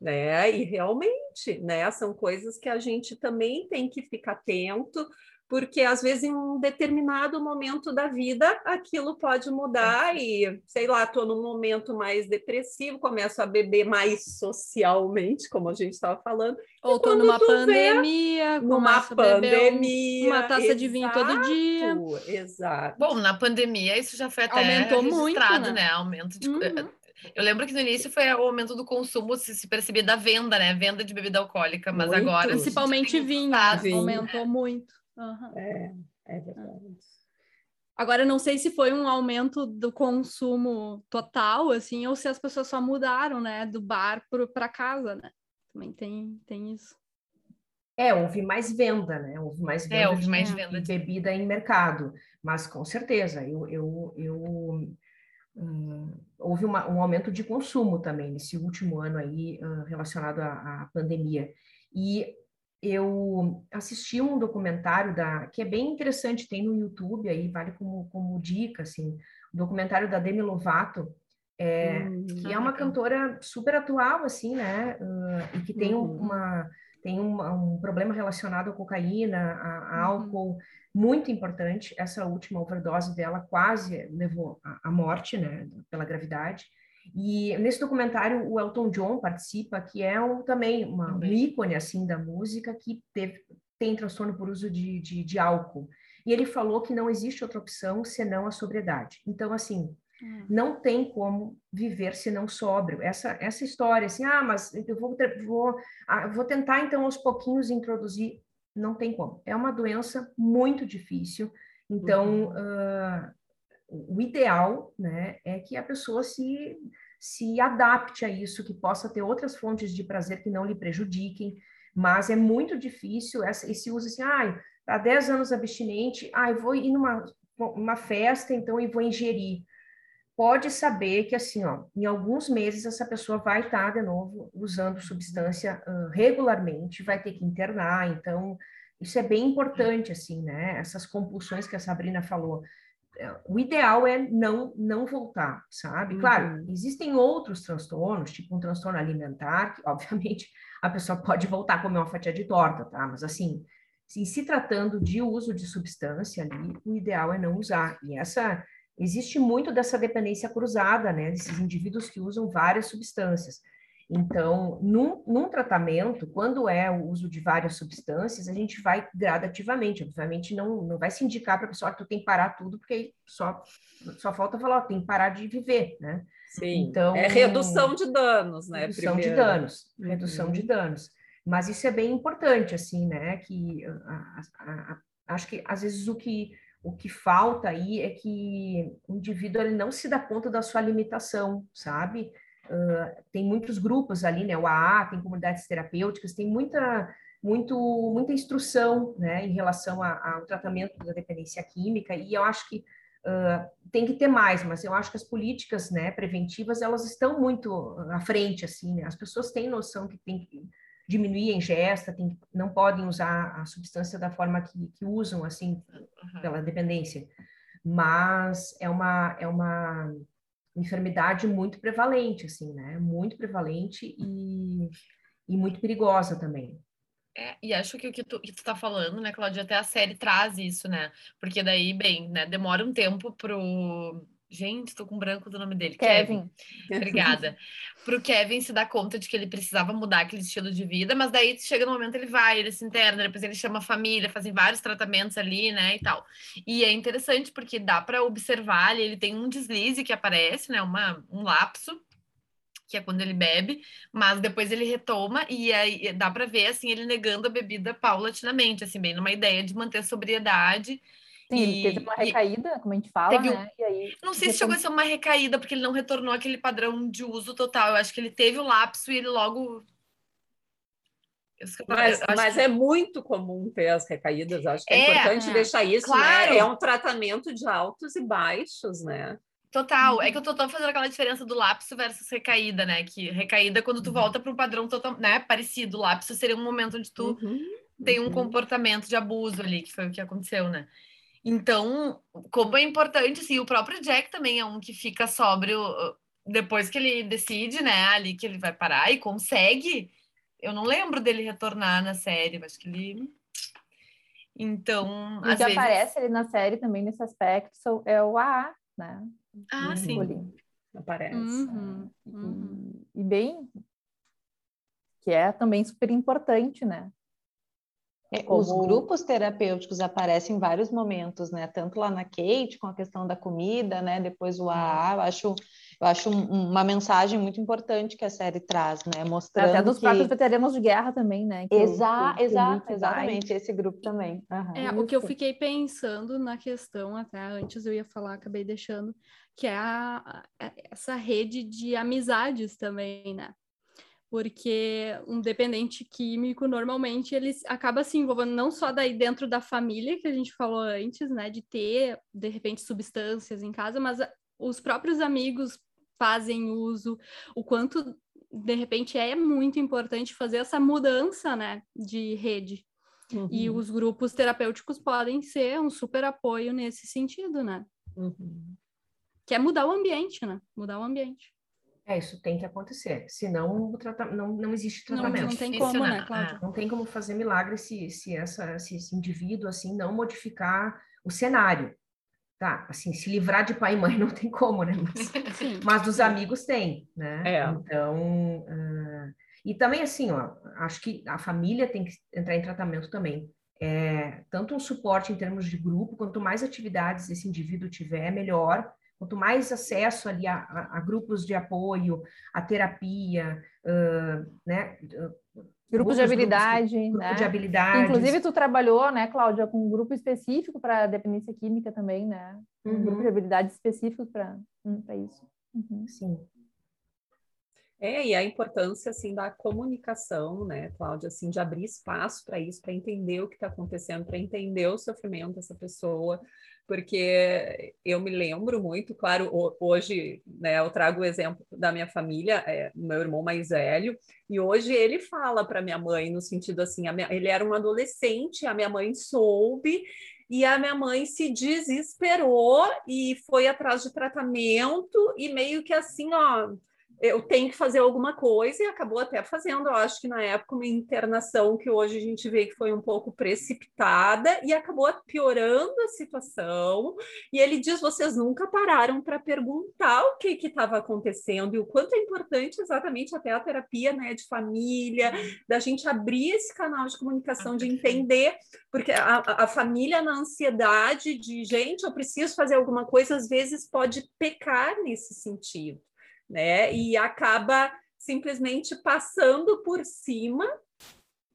né? E realmente, né, são coisas que a gente também tem que ficar atento, porque às vezes em um determinado momento da vida aquilo pode mudar e, sei lá, estou num momento mais depressivo, começo a beber mais socialmente, como a gente estava falando. Ou estou numa pandemia, vê, numa pandemia, uma taça exato, de vinho todo dia. Exato. Bom, na pandemia isso já foi até Aumentou muito, né? né? Aumento de uhum. Eu lembro que no início foi o aumento do consumo, se, se percebia da venda, né? Venda de bebida alcoólica, mas muito. agora. Principalmente vinho, vinho, aumentou muito. Uhum. É, é verdade. Agora, não sei se foi um aumento do consumo total, assim, ou se as pessoas só mudaram, né, do bar para casa, né? Também tem, tem isso. É, houve mais venda, né? Houve mais venda, é, houve de, mais venda de bebida em mercado, mas com certeza, eu, eu, eu Hum, houve uma, um aumento de consumo também nesse último ano aí uh, relacionado à, à, pandemia. E eu assisti um documentário da que é bem interessante, tem no YouTube aí, vale como, como dica, assim, documentário da Demi Lovato, é, hum, que é uma cantora super atual, assim, né? Uh, e que tem uhum. uma tem um, um, problema relacionado à cocaína, a, a uhum. álcool, muito importante. Essa última overdose dela quase levou à morte, né, pela gravidade. E nesse documentário o Elton John participa, que é um, também uma, um ícone assim da música que teve, tem transtorno por uso de, de, de álcool. E ele falou que não existe outra opção senão a sobriedade. Então, assim, hum. não tem como viver se não sóbrio. Essa, essa história, assim, ah, mas eu vou, vou, ah, vou tentar, então, aos pouquinhos introduzir. Não tem como. É uma doença muito difícil. Então, uhum. uh, o ideal, né, é que a pessoa se, se adapte a isso, que possa ter outras fontes de prazer que não lhe prejudiquem, mas é muito difícil essa, esse uso assim, ah, há 10 anos abstinente, ai, ah, vou ir numa uma festa, então, e vou ingerir. Pode saber que, assim, ó, em alguns meses essa pessoa vai estar, de novo, usando substância uh, regularmente, vai ter que internar, então, isso é bem importante, assim, né? Essas compulsões que a Sabrina falou o ideal é não não voltar, sabe? Uhum. Claro, existem outros transtornos, tipo um transtorno alimentar, que obviamente a pessoa pode voltar a comer uma fatia de torta, tá? Mas assim, se, se tratando de uso de substância ali, o ideal é não usar. E essa existe muito dessa dependência cruzada, né? Desses indivíduos que usam várias substâncias. Então, num, num, tratamento, quando é o uso de várias substâncias, a gente vai gradativamente. Obviamente, não, não vai se indicar para a pessoa que tu tem que parar tudo, porque só, só falta falar, ó, tem que parar de viver, né? Sim, então, é redução de danos, né? Redução primeiro. de danos, uhum. redução de danos. Mas isso é bem importante, assim, né? Que a, a, a, acho que às vezes o que o que falta aí é que o indivíduo ele não se dá conta da sua limitação, sabe? Uh, tem muitos grupos ali, né? O AA, tem comunidades terapêuticas, tem muita, muito, muita instrução, né, em relação ao tratamento da dependência química, e eu acho que uh, tem que ter mais, mas eu acho que as políticas, né, preventivas, elas estão muito à frente, assim, né? As pessoas têm noção que tem que diminuir a ingesta, tem, não podem usar a substância da forma que, que usam, assim, pela dependência, mas é uma, é uma enfermidade muito prevalente, assim, né? Muito prevalente e, e muito perigosa também. É, e acho que o que tu, tá falando, né, Claudia, até a série traz isso, né? Porque daí, bem, né, demora um tempo pro Gente, estou com branco do nome dele. Kevin. Kevin. Obrigada. Para o Kevin se dar conta de que ele precisava mudar aquele estilo de vida, mas daí chega no momento ele vai, ele se interna, depois ele chama a família, fazem vários tratamentos ali, né, e tal. E é interessante porque dá para observar ali, ele tem um deslize que aparece, né, uma, um lapso, que é quando ele bebe, mas depois ele retoma e aí dá para ver assim ele negando a bebida paulatinamente, assim, bem numa ideia de manter a sobriedade Sim, e, ele teve uma recaída, e, como a gente fala, né? Aí, não sei se chegou a ser uma recaída, porque ele não retornou aquele padrão de uso total. Eu acho que ele teve o lapso e ele logo. Mas, mas que... é muito comum ter as recaídas, acho que é, é importante é, deixar isso, claro. né? É um tratamento de altos e baixos, né? Total, uhum. é que eu tô, tô fazendo aquela diferença do lapso versus recaída, né? Que recaída é quando tu uhum. volta para um padrão total, né, parecido. O lapso seria um momento onde tu uhum. tem um uhum. comportamento de abuso ali, que foi o que aconteceu, né? Então, como é importante, assim, o próprio Jack também é um que fica sóbrio uh, depois que ele decide, né, ali que ele vai parar e consegue. Eu não lembro dele retornar na série, mas que ele. Então. E que vezes... aparece ali na série também nesse aspecto é o AA, né? Ah, sim. Aparece. Uhum, uhum. E, e bem. Que é também super importante, né? É, Como... Os grupos terapêuticos aparecem em vários momentos, né? Tanto lá na Kate, com a questão da comida, né? Depois o AA, eu acho, eu acho uma mensagem muito importante que a série traz, né? Mostrando Até dos que... próprios veteranos de guerra também, né? Exato, exato, exatamente, esse grupo também. Uhum. É, o que eu fiquei pensando na questão, até antes eu ia falar, acabei deixando, que é a, a, essa rede de amizades também, né? Porque um dependente químico normalmente ele acaba se envolvendo não só daí dentro da família que a gente falou antes, né, de ter de repente substâncias em casa, mas os próprios amigos fazem uso, o quanto de repente é muito importante fazer essa mudança, né, de rede. Uhum. E os grupos terapêuticos podem ser um super apoio nesse sentido, né? Uhum. que é mudar o ambiente, né? Mudar o ambiente. É, isso tem que acontecer, senão não, não existe tratamento. Não, não tem como, né, Cláudia? Não tem como fazer milagre se, se, essa, se esse indivíduo, assim, não modificar o cenário. Tá, assim, se livrar de pai e mãe não tem como, né? Mas, mas dos amigos tem, né? É. Então, uh, e também assim, ó, acho que a família tem que entrar em tratamento também. É, tanto um suporte em termos de grupo, quanto mais atividades esse indivíduo tiver, melhor, Quanto mais acesso ali a, a, a grupos de apoio, a terapia, uh, né? Grupos de habilidade, grupos, né? Grupo de habilidade. Inclusive, tu trabalhou, né, Cláudia, com um grupo específico para dependência química também, né? Um uhum. grupo de habilidades específico para hum, isso. Uhum. Sim. É, e a importância, assim, da comunicação, né, Cláudia, assim, de abrir espaço para isso, para entender o que está acontecendo, para entender o sofrimento dessa pessoa, porque eu me lembro muito, claro, hoje, né, eu trago o exemplo da minha família, é, meu irmão mais velho, e hoje ele fala para minha mãe, no sentido assim, minha, ele era um adolescente, a minha mãe soube, e a minha mãe se desesperou e foi atrás de tratamento, e meio que assim, ó, eu tenho que fazer alguma coisa e acabou até fazendo, eu acho que na época, uma internação que hoje a gente vê que foi um pouco precipitada e acabou piorando a situação. E ele diz: vocês nunca pararam para perguntar o que estava acontecendo e o quanto é importante exatamente até a terapia né, de família, da gente abrir esse canal de comunicação, de entender, porque a, a família na ansiedade de gente, eu preciso fazer alguma coisa, às vezes pode pecar nesse sentido né? E acaba simplesmente passando por cima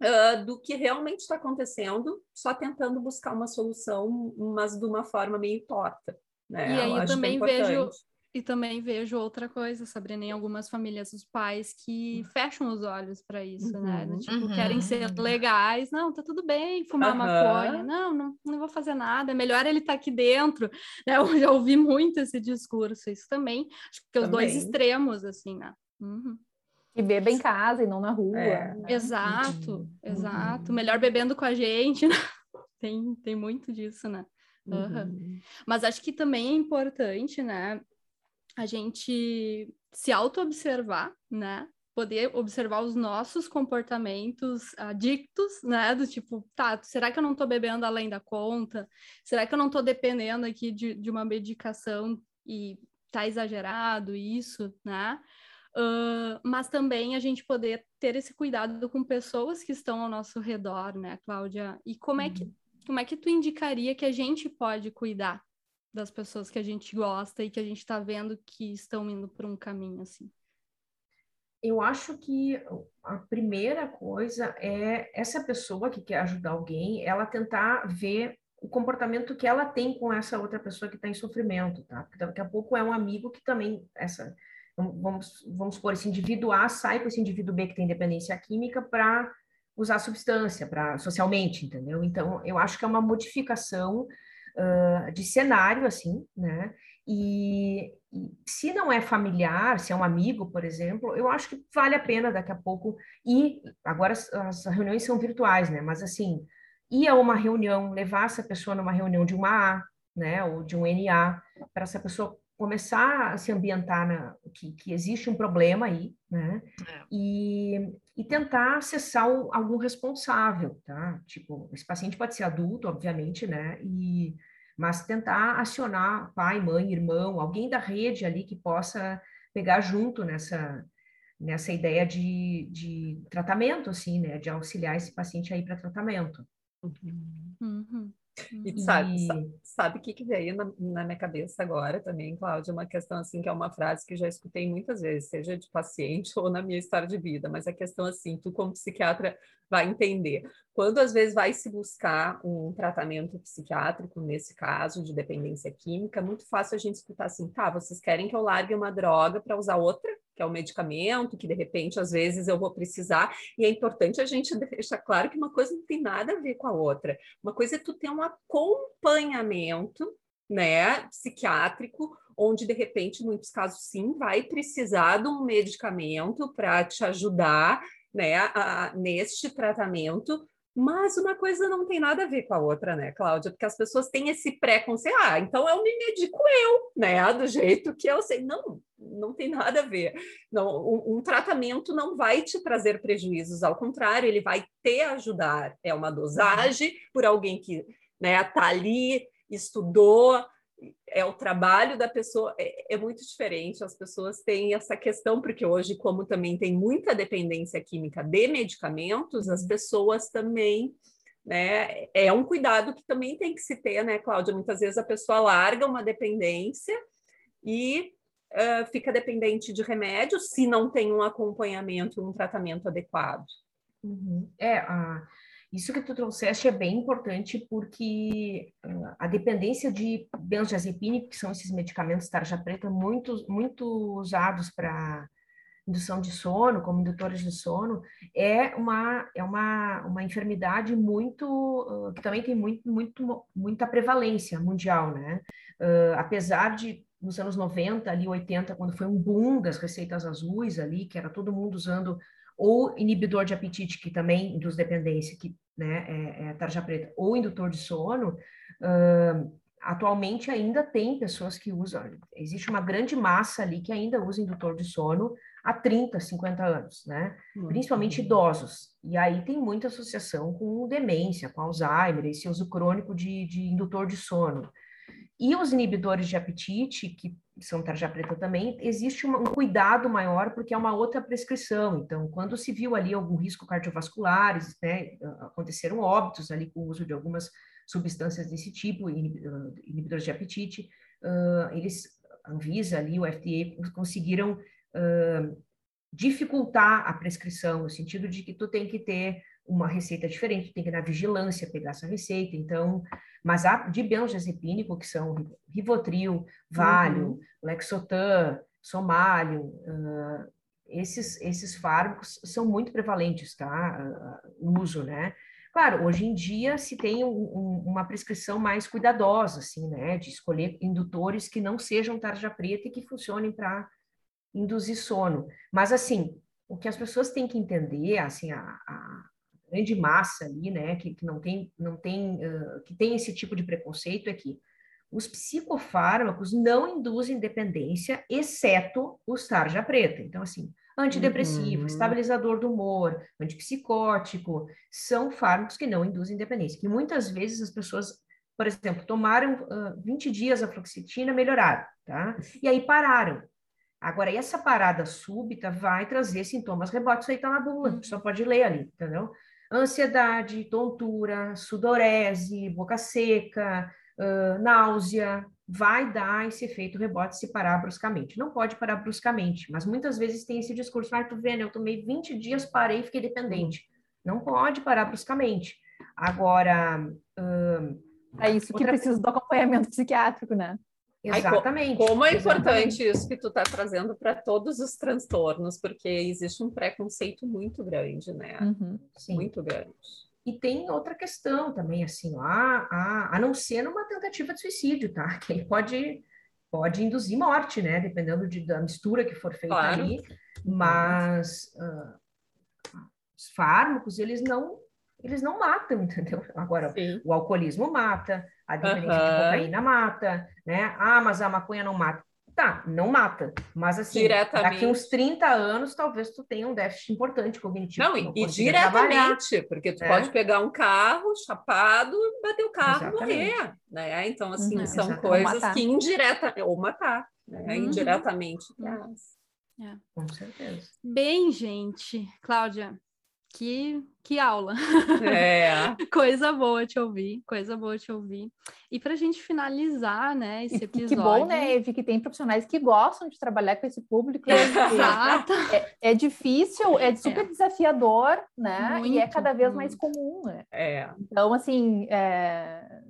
uh, do que realmente está acontecendo, só tentando buscar uma solução, mas de uma forma meio torta. Né? E aí eu, é também é vejo e também vejo outra coisa, Sabrina, em algumas famílias, os pais que fecham os olhos para isso, né? uhum, né? Tipo, uhum. querem ser legais. Não, tá tudo bem fumar uhum. maconha. Não, não, não vou fazer nada. É melhor ele estar tá aqui dentro. Né? Eu já ouvi muito esse discurso. Isso também. Acho que também. os dois extremos, assim, né? Uhum. E beba em casa e não na rua. É. Né? Exato, uhum. exato. Melhor bebendo com a gente. Né? Tem, tem muito disso, né? Uhum. Mas acho que também é importante, né? A gente se auto-observar, né? Poder observar os nossos comportamentos adictos, né? Do tipo, tá, será que eu não tô bebendo além da conta? Será que eu não tô dependendo aqui de, de uma medicação e tá exagerado isso, né? Uh, mas também a gente poder ter esse cuidado com pessoas que estão ao nosso redor, né, Cláudia? E como é que, uhum. como é que tu indicaria que a gente pode cuidar das pessoas que a gente gosta e que a gente está vendo que estão indo por um caminho assim? Eu acho que a primeira coisa é essa pessoa que quer ajudar alguém, ela tentar ver o comportamento que ela tem com essa outra pessoa que está em sofrimento, tá? Porque daqui a pouco é um amigo que também essa vamos vamos supor esse indivíduo A sai com esse indivíduo B que tem dependência química para usar substância para socialmente, entendeu? Então eu acho que é uma modificação de cenário, assim, né? E, e, se não é familiar, se é um amigo, por exemplo, eu acho que vale a pena daqui a pouco ir. Agora as, as reuniões são virtuais, né? Mas assim, ir a uma reunião, levar essa pessoa numa reunião de uma A, né? Ou de um NA, para essa pessoa começar a se ambientar na, que, que existe um problema aí, né? É. E, e tentar acessar o, algum responsável, tá? Tipo, esse paciente pode ser adulto, obviamente, né? E, mas tentar acionar pai, mãe, irmão, alguém da rede ali que possa pegar junto nessa nessa ideia de, de tratamento, assim, né? De auxiliar esse paciente aí para tratamento. Uhum. Uhum. E sabe, sabe, o que, que veio na, na, minha cabeça agora também, Cláudia? Uma questão assim, que é uma frase que já escutei muitas vezes, seja de paciente ou na minha história de vida, mas a questão assim, tu como psiquiatra vai entender. Quando às vezes vai se buscar um tratamento psiquiátrico, nesse caso de dependência química, é muito fácil a gente escutar assim, tá, vocês querem que eu largue uma droga para usar outra? que é o medicamento, que de repente às vezes eu vou precisar, e é importante a gente deixar claro que uma coisa não tem nada a ver com a outra. Uma coisa é tu ter um acompanhamento, né, psiquiátrico, onde de repente, em muitos casos, sim, vai precisar de um medicamento para te ajudar, né, a, neste tratamento, Mas uma coisa não tem nada a ver com a outra, né, Cláudia? Porque as pessoas têm esse preconceito. Ah, então eu me medico eu, né? Do jeito que eu sei. Não, não tem nada a ver. Não, um, um tratamento não vai te trazer prejuízos, ao contrário, ele vai te ajudar. É uma dosagem por alguém que né, tá ali, estudou, é o trabalho da pessoa, é, é, muito diferente. As pessoas têm essa questão, porque hoje, como também tem muita dependência química de medicamentos, as pessoas também, né? É um cuidado que também tem que se ter, né, Cláudia? Muitas vezes a pessoa larga uma dependência e uh, fica dependente de remédios se não tem um acompanhamento, um tratamento adequado. Uhum. É, a isso que tu trouxeste é bem importante porque uh, a dependência de benzodiazepina, que são esses medicamentos tarja preta muito, muito usados para indução de sono, como indutores de sono, é uma, é uma, uma enfermidade muito, uh, que também tem muito, muito, muita prevalência mundial, né? Uh, apesar de, nos anos 90, ali 80, quando foi um boom das receitas azuis ali, que era todo mundo usando ou inibidor de apetite, que também induz dependência, que né, é, é tarja preta, ou indutor de sono, uh, atualmente ainda tem pessoas que usam, existe uma grande massa ali que ainda usa indutor de sono há 30, 50 anos, né? Principalmente idosos. E aí tem muita associação com demência, com Alzheimer, esse uso crônico de, de indutor de sono. E os inibidores de apetite, que são tarja preta também, existe um cuidado maior porque é uma outra prescrição. Então, quando se viu ali algum risco cardiovascular, né, aconteceram óbitos ali com o uso de algumas substâncias desse tipo, inibidores de apetite, uh, eles, a Anvisa ali, o FDA, conseguiram uh, dificultar a prescrição, no sentido de que tu tem que ter uma receita diferente, tem que ir na vigilância pegar essa receita, então mas há de benzodiazepínico, que são Rivotril, Valium, uhum. Lexotan, Somalium, uh, esses, esses fármacos são muito prevalentes, tá? Uh, o uso, né? Claro, hoje em dia se tem um, um, uma prescrição mais cuidadosa, assim, né? De escolher indutores que não sejam tarja preta e que funcionem para induzir sono. Mas, assim, o que as pessoas têm que entender, assim, a, a grande massa ali, né, que, que não tem, não tem, uh, que tem esse tipo de preconceito é que os psicofármacos não induzem dependência, exceto o tarja preta. Então, assim, antidepressivo, uhum. estabilizador do humor, antipsicótico, são fármacos que não induzem dependência. Que muitas vezes as pessoas, por exemplo, tomaram uh, 20 dias a fluoxetina, melhoraram, tá? E aí pararam. Agora, essa parada súbita vai trazer sintomas rebotes, aí tá na bula, a pessoa pode ler ali, entendeu? Ansiedade, tontura, sudorese, boca seca, uh, náusea, vai dar esse efeito rebote se parar bruscamente. Não pode parar bruscamente, mas muitas vezes tem esse discurso, ah, tu vendo, eu tomei 20 dias, parei e fiquei dependente. Não pode parar bruscamente. Agora... Uh, é isso que outra... precisa do acompanhamento psiquiátrico, né? Exatamente. Ai, como é importante Exatamente. isso que tu está trazendo para todos os transtornos, porque existe um preconceito muito grande, né? Uhum, muito grande. E tem outra questão também, assim, a, a, a não ser numa tentativa de suicídio, tá? Que ele pode, pode induzir morte, né? Dependendo de, da mistura que for feita claro. ali. Mas uh, os fármacos, eles não, eles não matam, entendeu? Agora, Sim. o alcoolismo mata, a dependência uhum. de cocaína mata, né? Ah, mas a maconha não mata. Tá, não mata, mas assim, daqui uns 30 anos, talvez tu tenha um déficit importante cognitivo. Não, e, e diretamente, porque tu é. pode pegar um carro chapado, bater o carro e morrer, né? Então, assim, uhum, são coisas que indireta, ou matar, né? Uhum. Indiretamente. É. Com certeza. Bem, gente, Cláudia, que, que aula. É. coisa boa te ouvir, coisa boa te ouvir. E para a gente finalizar, né, esse episódio... Que bom, né, Eve, que tem profissionais que gostam de trabalhar com esse público. Exato. É, é difícil, é super é. desafiador, né, muito, e é cada vez muito. mais comum, né? É. Então, assim, é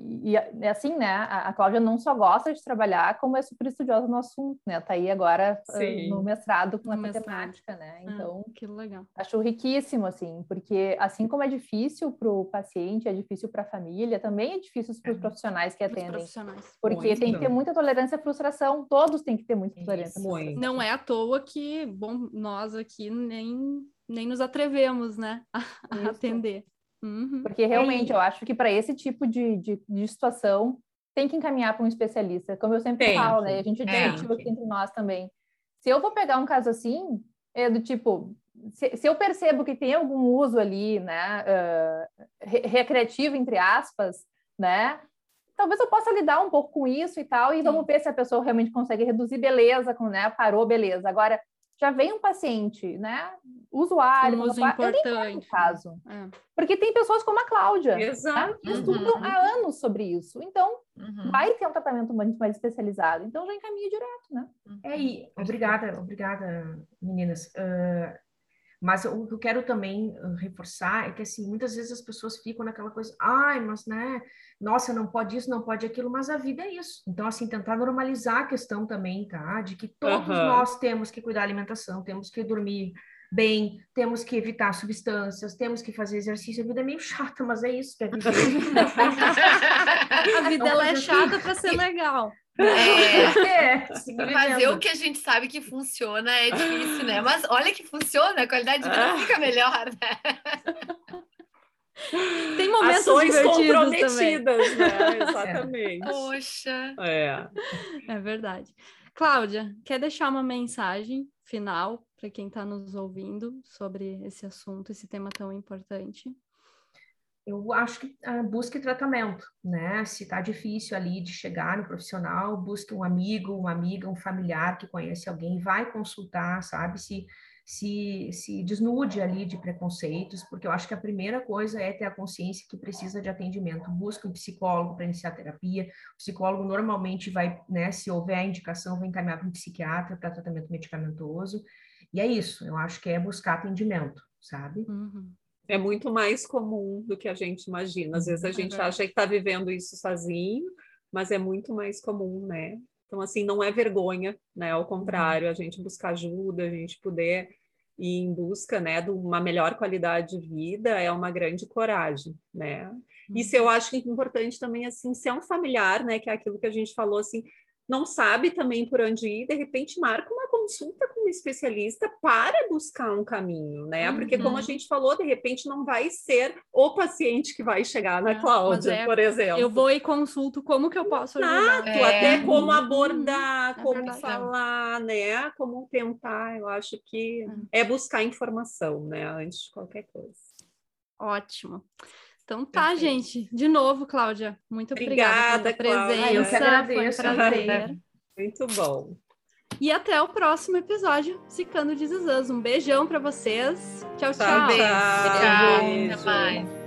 e, e assim, né, a, Cláudia não só gosta de trabalhar, como é super estudiosa no assunto, né? Tá aí agora ah, Sim. no mestrado com a matemática, né? Ah, então, ah, que legal. Acho riquíssimo, assim, porque assim como é difícil para o paciente, é difícil para a família, também é difícil para os é. profissionais que atendem. Profissionais. Porque Muito. tem que ter muita tolerância à frustração, todos têm que ter muita tolerância. Muito. Não é à toa que, bom, nós aqui nem, nem nos atrevemos, né, a, a atender. Uhum. Porque realmente eu acho que para esse tipo de, de, de, situação tem que encaminhar para um especialista, como eu sempre tem. falo, né? A gente discutiu aqui entre nós também. Se eu vou pegar um caso assim, é do tipo, se, se eu percebo que tem algum uso ali, né, uh, recreativo, entre aspas, né, talvez eu possa lidar um pouco com isso e tal, e Sim. vamos ver se a pessoa realmente consegue reduzir, beleza, com, né, parou, beleza. Agora, já vem um paciente, né? Usuário, um uso importante. caso. É. Porque tem pessoas como a Cláudia, né, Exato. Né? que estudam uhum. há anos sobre isso. Então, uhum. vai ter um tratamento muito mais especializado. Então, já encaminha direto, né? É, aí. obrigada, obrigada, meninas. Uh, mas o que eu quero também reforçar é que, assim, muitas vezes as pessoas ficam naquela coisa, ai, mas, né, nossa, não pode isso, não pode aquilo, mas a vida é isso. Então, assim, tentar normalizar a questão também, tá? De que todos uhum. nós temos que cuidar da alimentação, temos que dormir bem, temos que evitar substâncias, temos que fazer exercício. A vida é meio chata, mas é isso que é viver. a vida ela é chata para ser legal. É, é fazer o que a gente sabe que funciona é difícil, né? Mas olha que funciona, a qualidade de vida fica melhor, né? Tem momentos Ações comprometidas, também. né? Exatamente. Poxa. É. É verdade. Cláudia, quer deixar uma mensagem final para quem está nos ouvindo sobre esse assunto, esse tema tão importante? Eu acho que ah, busque tratamento, né? Se está difícil ali de chegar no profissional, busque um amigo, uma amiga, um familiar que conhece alguém, vai consultar, sabe? Se, se, se desnude ali de preconceitos, porque eu acho que a primeira coisa é ter a consciência que precisa de atendimento. Busque um psicólogo para iniciar terapia. O psicólogo normalmente vai, né? Se houver indicação, vai encaminhar para um psiquiatra para tratamento medicamentoso. E é isso, eu acho que é buscar atendimento, sabe? Uhum é muito mais comum do que a gente imagina. Às vezes a uhum, gente é acha que está vivendo isso sozinho, mas é muito mais comum, né? Então, assim, não é vergonha, né? Ao contrário, a gente buscar ajuda, a gente poder ir em busca, né, de uma melhor qualidade de vida é uma grande coragem, né? Isso eu acho que é importante também, assim, se é um familiar, né, que é aquilo que a gente falou, assim, não sabe também por onde ir, de repente marca uma consulta com um especialista para buscar um caminho, né? Uhum. Porque como a uhum. gente falou, de repente não vai ser o paciente que vai chegar na Cláudia, é, por exemplo. Eu vou e consulto como que eu posso ajudar. Exato, é. até como abordar, uhum. como verdade, falar, né? Como tentar, eu acho que é buscar informação, né? Antes de qualquer coisa. Ótimo. Então tá, Perfeito. gente. De novo, Cláudia, muito obrigada, obrigada pela presença. Eu que agradeço. Foi um prazer. Muito bom. E até o próximo episódio, Cicando de Zizãs. Um beijão para vocês. Tchau, tchau. Tchau. Beijo. Até mais.